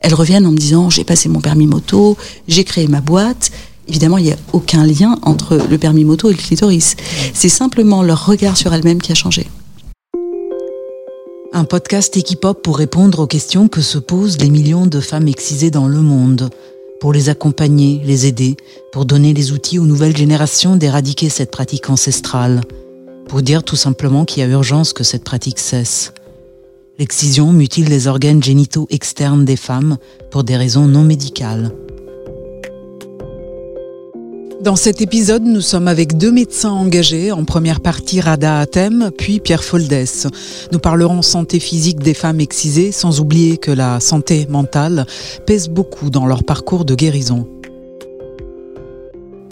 elles reviennent en me disant j'ai passé mon permis moto, j'ai créé ma boîte. Évidemment, il n'y a aucun lien entre le permis moto et le clitoris. C'est simplement leur regard sur elles-mêmes qui a changé. Un podcast équipe-hop pour répondre aux questions que se posent les millions de femmes excisées dans le monde, pour les accompagner, les aider, pour donner les outils aux nouvelles générations d'éradiquer cette pratique ancestrale, pour dire tout simplement qu'il y a urgence que cette pratique cesse. L'excision mutile les organes génitaux externes des femmes pour des raisons non médicales. Dans cet épisode, nous sommes avec deux médecins engagés. En première partie, Rada Atem, puis Pierre Foldès. Nous parlerons santé physique des femmes excisées, sans oublier que la santé mentale pèse beaucoup dans leur parcours de guérison.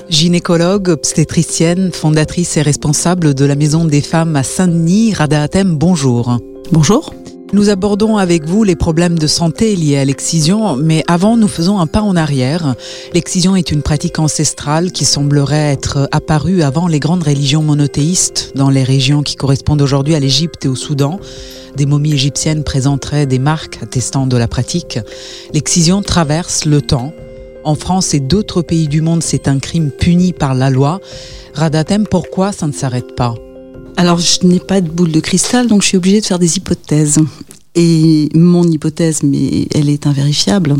Gynécologue, obstétricienne, fondatrice et responsable de la Maison des femmes à Saint-Denis, Rada Atem, bonjour. Bonjour. Nous abordons avec vous les problèmes de santé liés à l'excision, mais avant nous faisons un pas en arrière. L'excision est une pratique ancestrale qui semblerait être apparue avant les grandes religions monothéistes dans les régions qui correspondent aujourd'hui à l'Égypte et au Soudan. Des momies égyptiennes présenteraient des marques attestant de la pratique. L'excision traverse le temps. En France et d'autres pays du monde, c'est un crime puni par la loi. Radatem, pourquoi ça ne s'arrête pas? Alors, je n'ai pas de boule de cristal, donc je suis obligée de faire des hypothèses. Et mon hypothèse, mais elle est invérifiable,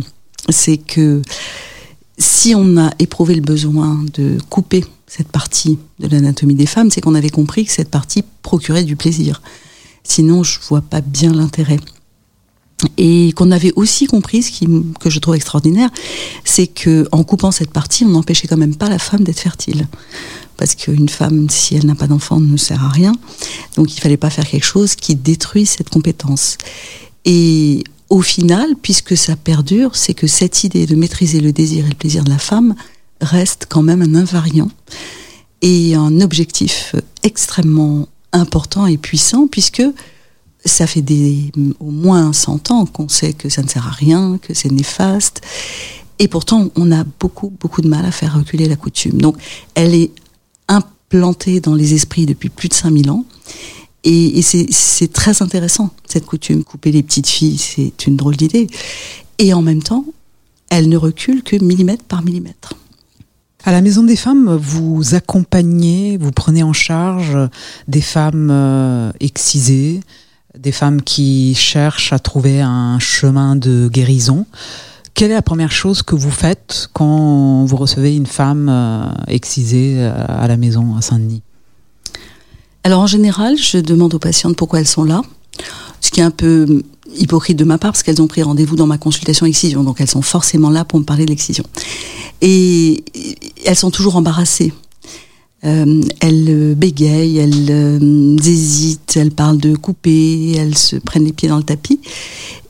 c'est que si on a éprouvé le besoin de couper cette partie de l'anatomie des femmes, c'est qu'on avait compris que cette partie procurait du plaisir. Sinon, je vois pas bien l'intérêt. Et qu'on avait aussi compris, ce qui, que je trouve extraordinaire, c'est que en coupant cette partie, on n'empêchait quand même pas la femme d'être fertile parce qu'une femme, si elle n'a pas d'enfant, ne sert à rien. Donc il fallait pas faire quelque chose qui détruit cette compétence. Et au final, puisque ça perdure, c'est que cette idée de maîtriser le désir et le plaisir de la femme reste quand même un invariant et un objectif extrêmement important et puissant, puisque ça fait au moins 100 ans qu'on sait que ça ne sert à rien, que c'est néfaste. Et pourtant, on a beaucoup, beaucoup de mal à faire reculer la coutume. Donc, elle est implantée dans les esprits depuis plus de 5000 ans. Et, c'est très intéressant, cette coutume. Couper les petites filles, c'est une drôle d'idée. Et en même temps, elle ne recule que millimètre par millimètre. À la Maison des Femmes, vous accompagnez, vous prenez en charge des femmes euh, excisées, des femmes qui cherchent à trouver un chemin de guérison. Quelle est la première chose que vous faites quand vous recevez une femme euh, excisée euh, à la maison à Saint-Denis? Alors en général, je demande aux patientes pourquoi elles sont là, ce qui est un peu hypocrite de ma part parce qu'elles ont pris rendez-vous dans ma consultation excision, donc elles sont forcément là pour me parler de l'excision. Et elles sont toujours embarrassées. Euh, elles bégayent, elles hésitent, elles parlent de couper, elles se prennent les pieds dans le tapis.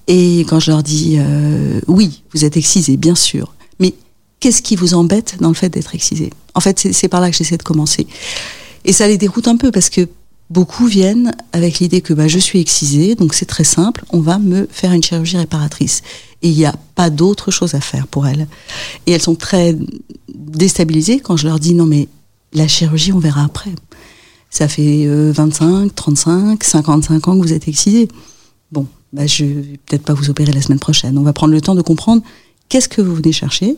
Et quand je leur dis euh, oui, vous êtes excisé, bien sûr, mais qu'est-ce qui vous embête dans le fait d'être excisé? En fait, c'est par là que j'essaie de commencer. Et ça les déroute un peu parce que beaucoup viennent avec l'idée que bah, je suis excisée, donc c'est très simple, on va me faire une chirurgie réparatrice. Et il n'y a pas d'autre chose à faire pour elles. Et elles sont très déstabilisées quand je leur dis non mais la chirurgie, on verra après. Ça fait 25, 35, 55 ans que vous êtes excisé. Bon, bah, je vais peut-être pas vous opérer la semaine prochaine. On va prendre le temps de comprendre qu'est-ce que vous venez chercher.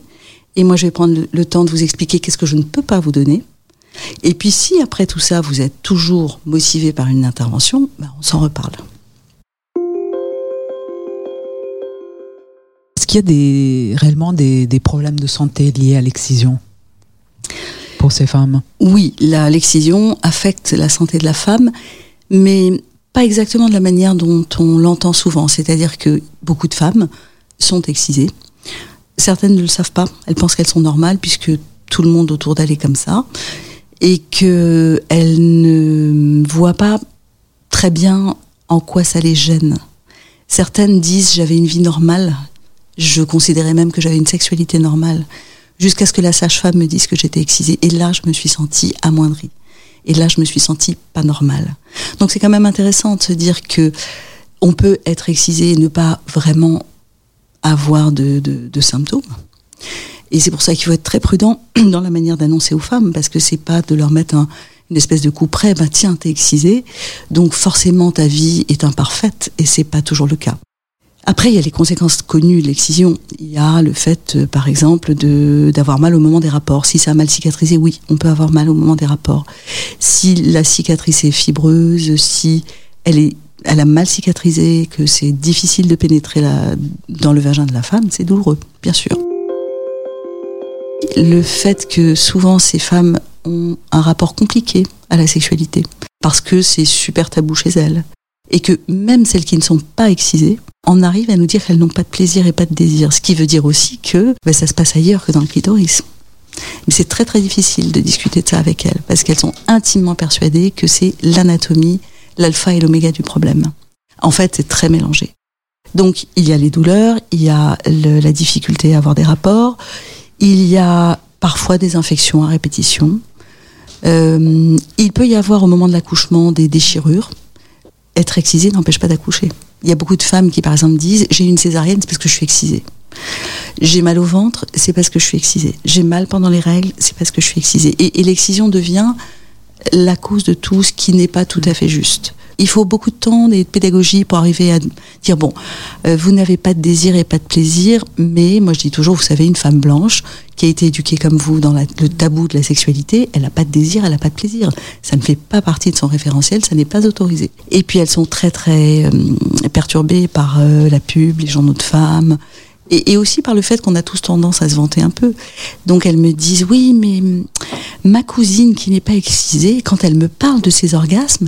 Et moi, je vais prendre le, temps de vous expliquer qu'est-ce que je ne peux pas vous donner. Et puis, si après tout ça, vous êtes toujours motivé par une intervention, bah, on s'en reparle. Est-ce qu'il y a des, réellement des, des problèmes de santé liés à l'excision pour ces femmes? Oui, l'excision affecte la santé de la femme, mais exactement de la manière dont on l'entend souvent, c'est-à-dire que beaucoup de femmes sont excisées. Certaines ne le savent pas, elles pensent qu'elles sont normales puisque tout le monde autour d'elles est comme ça et qu'elles ne voient pas très bien en quoi ça les gêne. Certaines disent j'avais une vie normale, je considérais même que j'avais une sexualité normale, jusqu'à ce que la sage-femme me dise que j'étais excisée. Et là, je me suis sentie amoindrie. Et là, je me suis sentie pas normale. Donc c'est quand même intéressant de se dire que on peut être excisé et ne pas vraiment avoir de, symptômes. Et c'est pour ça qu'il faut être très prudent dans la manière d'annoncer aux femmes, parce que c'est pas de leur mettre une espèce de coup près, bah tiens, t'es excisé, donc forcément ta vie est imparfaite, et c'est pas toujours le cas. Après, il y a les conséquences connues de l'excision. Il y a le fait, euh, par exemple, d'avoir mal au moment des rapports. Si ça a mal cicatrisé, oui, on peut avoir mal au moment des rapports. Si la cicatrice est fibreuse, si elle est elle a mal cicatrisé, que c'est difficile de pénétrer dans le vagin de la femme, c'est douloureux, bien sûr. Le fait que souvent ces femmes ont un rapport compliqué à la sexualité, parce que c'est super tabou chez elles, et que même celles qui ne sont pas excisées en arrivent à nous dire qu'elles n'ont pas de plaisir et pas de désir, ce qui veut dire aussi que ben, ça se passe ailleurs que dans le clitoris. Mais c'est très très difficile de discuter de ça avec elles, parce qu'elles sont intimement persuadées que c'est l'anatomie, l'alpha et l'oméga du problème. En fait, c'est très mélangé. Donc, il y a les douleurs, il y a la difficulté à avoir des rapports, il y a parfois des infections à répétition. Euh, il peut y avoir au moment de l'accouchement des déchirures. Être excisé n'empêche pas d'accoucher. Il y a beaucoup de femmes qui, par exemple, disent j'ai une césarienne, c'est parce que je suis excisée. J'ai mal au ventre, c'est parce que je suis excisée. J'ai mal pendant les règles, c'est parce que je suis excisée. Et l'excision devient la cause de tout ce qui n'est pas tout à fait juste. Il faut beaucoup de temps et de pédagogie pour arriver à dire bon, euh, vous n'avez pas de désir et pas de plaisir, mais moi je dis toujours, vous savez, une femme blanche qui a été éduquée comme vous dans le tabou de la sexualité, elle n'a pas de désir, elle n'a pas de plaisir. Ça ne fait pas partie de son référentiel, ça n'est pas autorisé. Et puis elles sont très très euh, perturbées par euh, la pub, les journaux de femmes. Et, et, aussi par le fait qu'on a tous tendance à se vanter un peu. Donc elles me disent oui, mais ma cousine qui n'est pas excisée, quand elle me parle de ses orgasmes,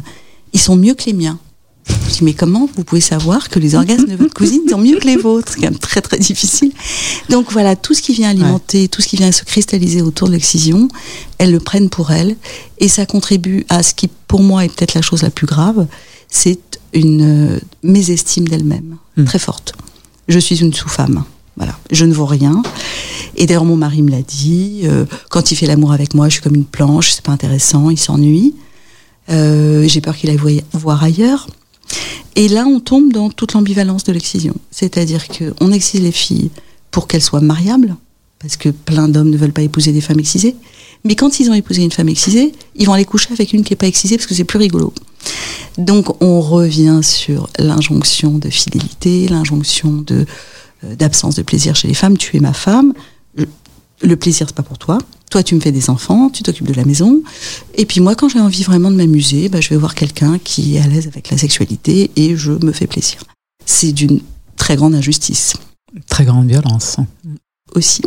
ils sont mieux que les miens. Je dis, mais comment vous pouvez savoir que les orgasmes de votre cousine sont mieux que les vôtres? C'est quand même très très difficile. Donc voilà, tout ce qui vient alimenter, tout ce qui vient se cristalliser autour de l'excision, elles le prennent pour elles. Et ça contribue à ce qui, pour moi, est peut-être la chose la plus grave, c'est une euh, mésestime d'elle-même, mmh. très forte. Je suis une sous-femme. Voilà, je ne vaux rien. Et d'ailleurs, mon mari me l'a dit. Euh, quand il fait l'amour avec moi, je suis comme une planche, c'est pas intéressant, il s'ennuie. Euh, j'ai peur qu'il aille voir ailleurs. Et là, on tombe dans toute l'ambivalence de l'excision. C'est-à-dire qu'on excise les filles pour qu'elles soient mariables, parce que plein d'hommes ne veulent pas épouser des femmes excisées. Mais quand ils ont épousé une femme excisée, ils vont aller coucher avec une qui n'est pas excisée parce que c'est plus rigolo. Donc on revient sur l'injonction de fidélité, l'injonction de euh, d'absence de plaisir chez les femmes. Tu es ma femme, le plaisir c'est pas pour toi. Toi, tu me fais des enfants, tu t'occupes de la maison. Et puis moi, quand j'ai envie vraiment de m'amuser, bah, je vais voir quelqu'un qui est à l'aise avec la sexualité et je me fais plaisir. C'est d'une très grande injustice. Très grande violence. Aussi.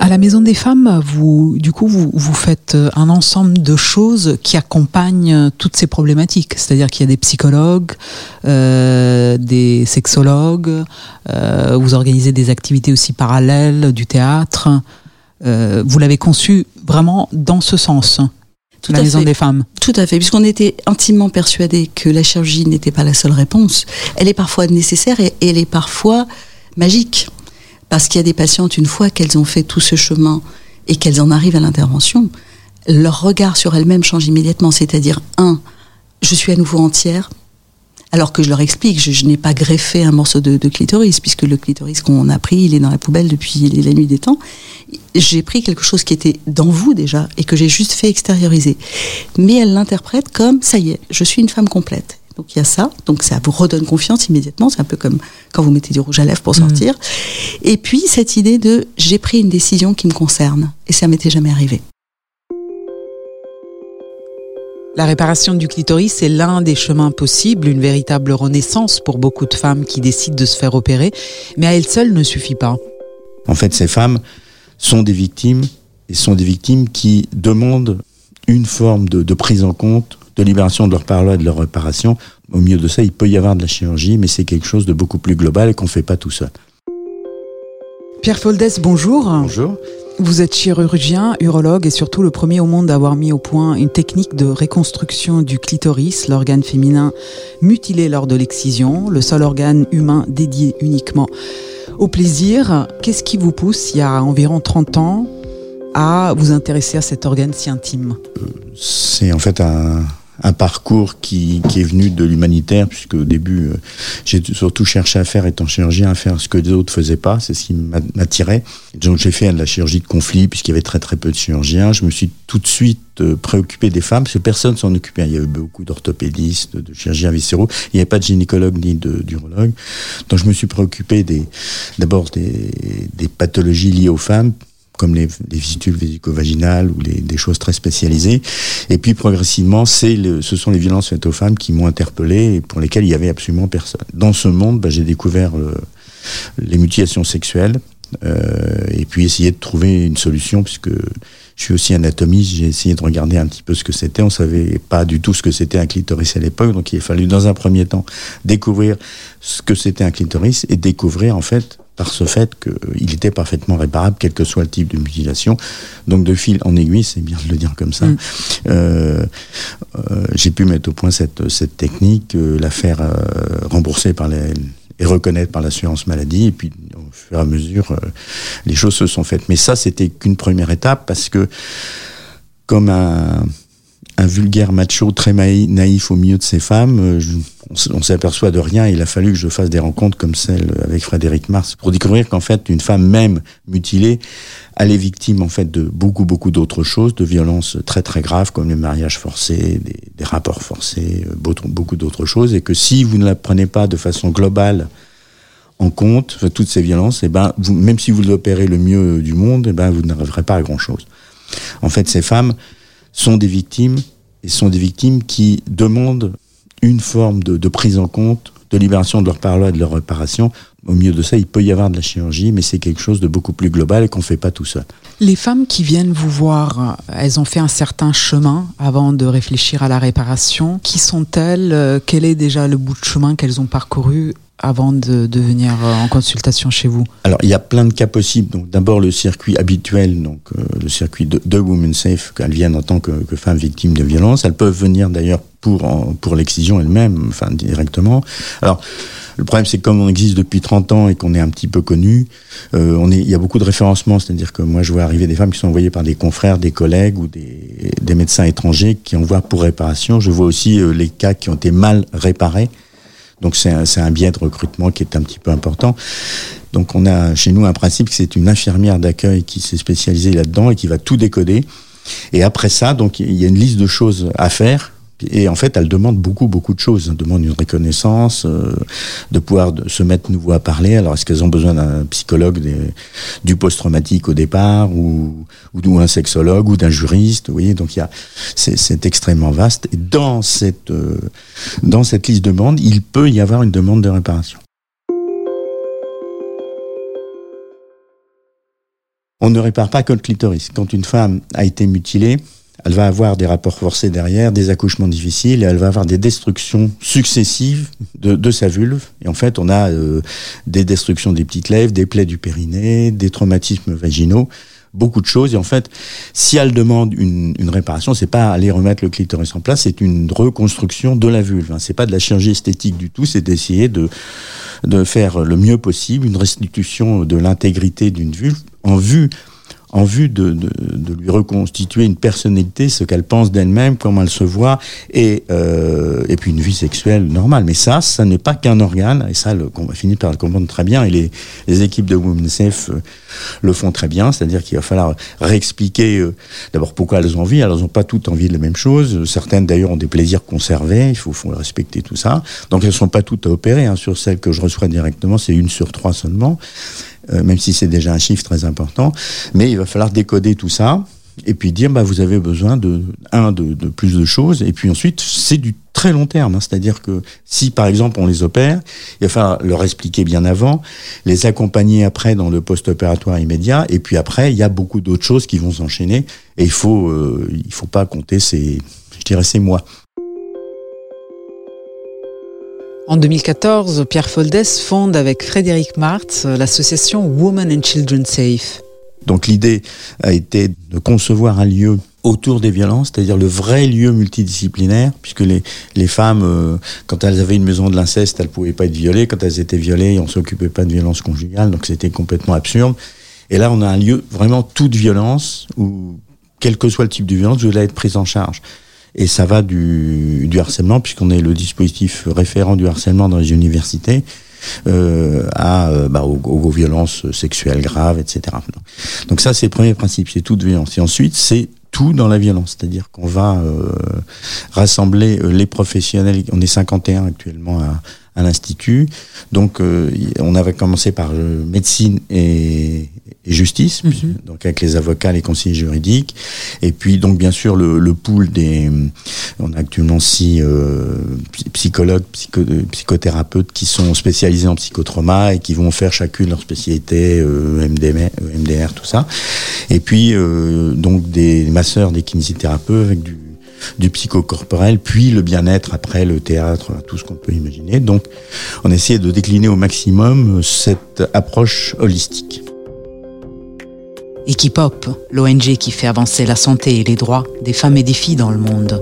À la Maison des Femmes, vous, du coup, vous, vous faites un ensemble de choses qui accompagnent toutes ces problématiques. C'est-à-dire qu'il y a des psychologues, euh, des sexologues, euh, vous organisez des activités aussi parallèles, du théâtre. Euh, vous l'avez conçu vraiment dans ce sens. Tout la Maison fait. des Femmes. Tout à fait, puisqu'on était intimement persuadé que la chirurgie n'était pas la seule réponse. Elle est parfois nécessaire et elle est parfois magique. Parce qu'il y a des patientes, une fois qu'elles ont fait tout ce chemin et qu'elles en arrivent à l'intervention, leur regard sur elles-mêmes change immédiatement. C'est-à-dire, un, je suis à nouveau entière, alors que je leur explique, je, n'ai pas greffé un morceau de, de, clitoris, puisque le clitoris qu'on a pris, il est dans la poubelle depuis la nuit des temps. J'ai pris quelque chose qui était dans vous déjà et que j'ai juste fait extérioriser. Mais elle l'interprète comme, ça y est, je suis une femme complète. Donc il y a ça, donc ça vous redonne confiance immédiatement, c'est un peu comme quand vous mettez du rouge à lèvres pour sortir. Mmh. Et puis cette idée de j'ai pris une décision qui me concerne, et ça m'était jamais arrivé. La réparation du clitoris est l'un des chemins possibles, une véritable renaissance pour beaucoup de femmes qui décident de se faire opérer, mais à elle seule ne suffit pas. En fait, ces femmes sont des victimes, et sont des victimes qui demandent une forme de, de prise en compte de libération de leur parole et de leur réparation. Au milieu de ça, il peut y avoir de la chirurgie, mais c'est quelque chose de beaucoup plus global et qu'on ne fait pas tout seul. Pierre Foldès, bonjour. Bonjour. Vous êtes chirurgien, urologue et surtout le premier au monde à avoir mis au point une technique de reconstruction du clitoris, l'organe féminin mutilé lors de l'excision, le seul organe humain dédié uniquement au plaisir. Qu'est-ce qui vous pousse, il y a environ 30 ans, à vous intéresser à cet organe si intime? C'est en fait un, un parcours qui, qui est venu de l'humanitaire, puisque au début, euh, j'ai surtout cherché à faire, étant chirurgien, à faire ce que les autres faisaient pas, c'est ce qui m'attirait. Donc j'ai fait de la chirurgie de conflit, puisqu'il y avait très très peu de chirurgiens. Je me suis tout de suite euh, préoccupé des femmes, parce que personne s'en occupait. Il y avait beaucoup d'orthopédistes, de chirurgiens viscéraux. Il n'y avait pas de gynécologue ni d'urologue. Donc je me suis préoccupé d'abord des, des pathologies liées aux femmes, comme les, les vésicles vésico-vaginales ou les, des choses très spécialisées. Et puis progressivement, c'est le, ce sont les violences faites aux femmes qui m'ont interpellé et pour lesquelles il y avait absolument personne. Dans ce monde, bah, j'ai découvert le, les mutilations sexuelles euh, et puis essayer de trouver une solution puisque je suis aussi anatomiste, j'ai essayé de regarder un petit peu ce que c'était. On savait pas du tout ce que c'était un clitoris à l'époque, donc il a fallu dans un premier temps découvrir ce que c'était un clitoris et découvrir en fait par ce fait qu'il était parfaitement réparable, quel que soit le type de mutilation. Donc de fil en aiguille, c'est bien de le dire comme ça, mm. euh, euh, j'ai pu mettre au point cette, cette technique, euh, la faire euh, rembourser par les, et reconnaître par l'assurance maladie. Et puis au fur et à mesure, les choses se sont faites. Mais ça, c'était qu'une première étape parce que comme un un vulgaire macho très naïf au milieu de ces femmes. Euh, on s'aperçoit de rien. Il a fallu que je fasse des rencontres comme celle avec Frédéric Mars pour découvrir qu'en fait, une femme même mutilée, elle est victime en fait de beaucoup beaucoup d'autres choses, de violences très très graves comme le mariage forcé, des, rapports forcés, euh, beaucoup d'autres choses, et que si vous ne la prenez pas de façon globale en compte, toutes ces violences, et eh ben, même si vous opérez le mieux du monde, et eh ben, vous n'arriverez pas à grand chose. En fait, ces femmes sont des victimes et sont des victimes qui demandent une forme de, prise en compte, de libération de leur parole et de leur réparation. Au milieu de ça, il peut y avoir de la chirurgie, mais c'est quelque chose de beaucoup plus global et qu'on ne fait pas tout seul. Les femmes qui viennent vous voir, elles ont fait un certain chemin avant de réfléchir à la réparation. Qui sont-elles? Quel est déjà le bout de chemin qu'elles ont parcouru? Avant de, de, venir euh, en consultation chez vous Alors, il y a plein de cas possibles. Donc, d'abord le circuit habituel, donc euh, le circuit de, de Women Safe, qu'elles viennent en tant que, que femmes victimes de violences. Elles peuvent venir d'ailleurs pour pour l'excision elle-même, enfin directement. Alors, le problème, c'est que comme on existe depuis 30 ans et qu'on est un petit peu connu, euh, on est, il y a beaucoup de référencements. C'est-à-dire que moi, je vois arriver des femmes qui sont envoyées par des confrères, des collègues ou des, des médecins étrangers qui envoient pour réparation. Je vois aussi euh, les cas qui ont été mal réparés donc c'est un, un biais de recrutement qui est un petit peu important. Donc on a chez nous un principe que c'est une infirmière d'accueil qui s'est spécialisée là-dedans et qui va tout décoder. Et après ça, donc il y a une liste de choses à faire et en fait, elle demande beaucoup, beaucoup de choses. Elle demande une reconnaissance, euh, de pouvoir se mettre nouveau à parler. Alors, est-ce qu'elles ont besoin d'un psychologue du post-traumatique au départ, ou, ou, un sexologue, ou d'un juriste? Vous voyez, donc il y a, c'est extrêmement vaste. Et dans cette, euh, dans cette liste de demandes, il peut y avoir une demande de réparation. On ne répare pas que le clitoris. Quand une femme a été mutilée, elle va avoir des rapports forcés derrière, des accouchements difficiles, et elle va avoir des destructions successives de, de sa vulve. Et en fait, on a euh, des destructions des petites lèvres, des plaies du périnée, des traumatismes vaginaux, beaucoup de choses. Et en fait, si elle demande une, une réparation, c'est pas aller remettre le clitoris en place, c'est une reconstruction de la vulve. Hein. C'est pas de la chirurgie esthétique du tout, c'est d'essayer de de faire le mieux possible une restitution de l'intégrité d'une vulve en vue en vue de, de, de, lui reconstituer une personnalité, ce qu'elle pense d'elle-même, comment elle se voit, et, euh, et puis une vie sexuelle normale. Mais ça, ça n'est pas qu'un organe, et ça, le, on va finir par le comprendre très bien, et les, les équipes de Women's Safe euh, le font très bien, c'est-à-dire qu'il va falloir réexpliquer euh, d'abord pourquoi elles ont envie, elles n'ont pas toutes envie de la même chose, certaines d'ailleurs ont des plaisirs conservés, il faut, faut respecter tout ça, donc elles ne sont pas toutes à opérer, hein, sur celles que je reçois directement, c'est une sur trois seulement, euh, même si c'est déjà un chiffre très important. Mais il va falloir décoder tout ça et puis dire bah vous avez besoin de un de, de plus de choses et puis ensuite c'est du très long terme hein, c'est-à-dire que si par exemple on les opère il va falloir leur expliquer bien avant les accompagner après dans le post-opératoire immédiat et puis après il y a beaucoup d'autres choses qui vont s'enchaîner et il faut euh, il faut pas compter ces je dirais ces mois En 2014, Pierre Foldès fonde avec Frédéric Martz l'association Women and Children Safe. Donc l'idée a été de concevoir un lieu autour des violences, c'est-à-dire le vrai lieu multidisciplinaire, puisque les, les femmes, euh, quand elles avaient une maison de l'inceste, elles pouvaient pas être violées. Quand elles étaient violées, on s'occupait pas de violence conjugale, donc c'était complètement absurde. Et là, on a un lieu vraiment toute violence, où quel que soit le type de violence, vous allez être prise en charge. Et ça va du, du harcèlement, puisqu'on est le dispositif référent du harcèlement dans les universités, euh, à, euh, bah, aux, aux, violences sexuelles graves, etc. Donc ça, c'est le premier principe, c'est toute violence. Et ensuite, c'est tout dans la violence, c'est-à-dire qu'on va euh, rassembler euh, les professionnels, on est 51 actuellement à, à l'Institut, donc euh, on avait commencé par médecine et, et justice, mm -hmm. donc avec les avocats, les conseillers juridiques, et puis donc bien sûr le, le pool des, on a actuellement six euh, psychologues, psycho, psychothérapeutes qui sont spécialisés en psychotrauma et qui vont faire chacune leur spécialité, euh, MDR, MDR, tout ça, et puis euh, donc des masseurs, des kinésithérapeutes avec du du psychocorporel, puis le bien-être après le théâtre, tout ce qu'on peut imaginer. Donc, on essaie de décliner au maximum cette approche holistique. Equipop, l'ONG qui fait avancer la santé et les droits des femmes et des filles dans le monde.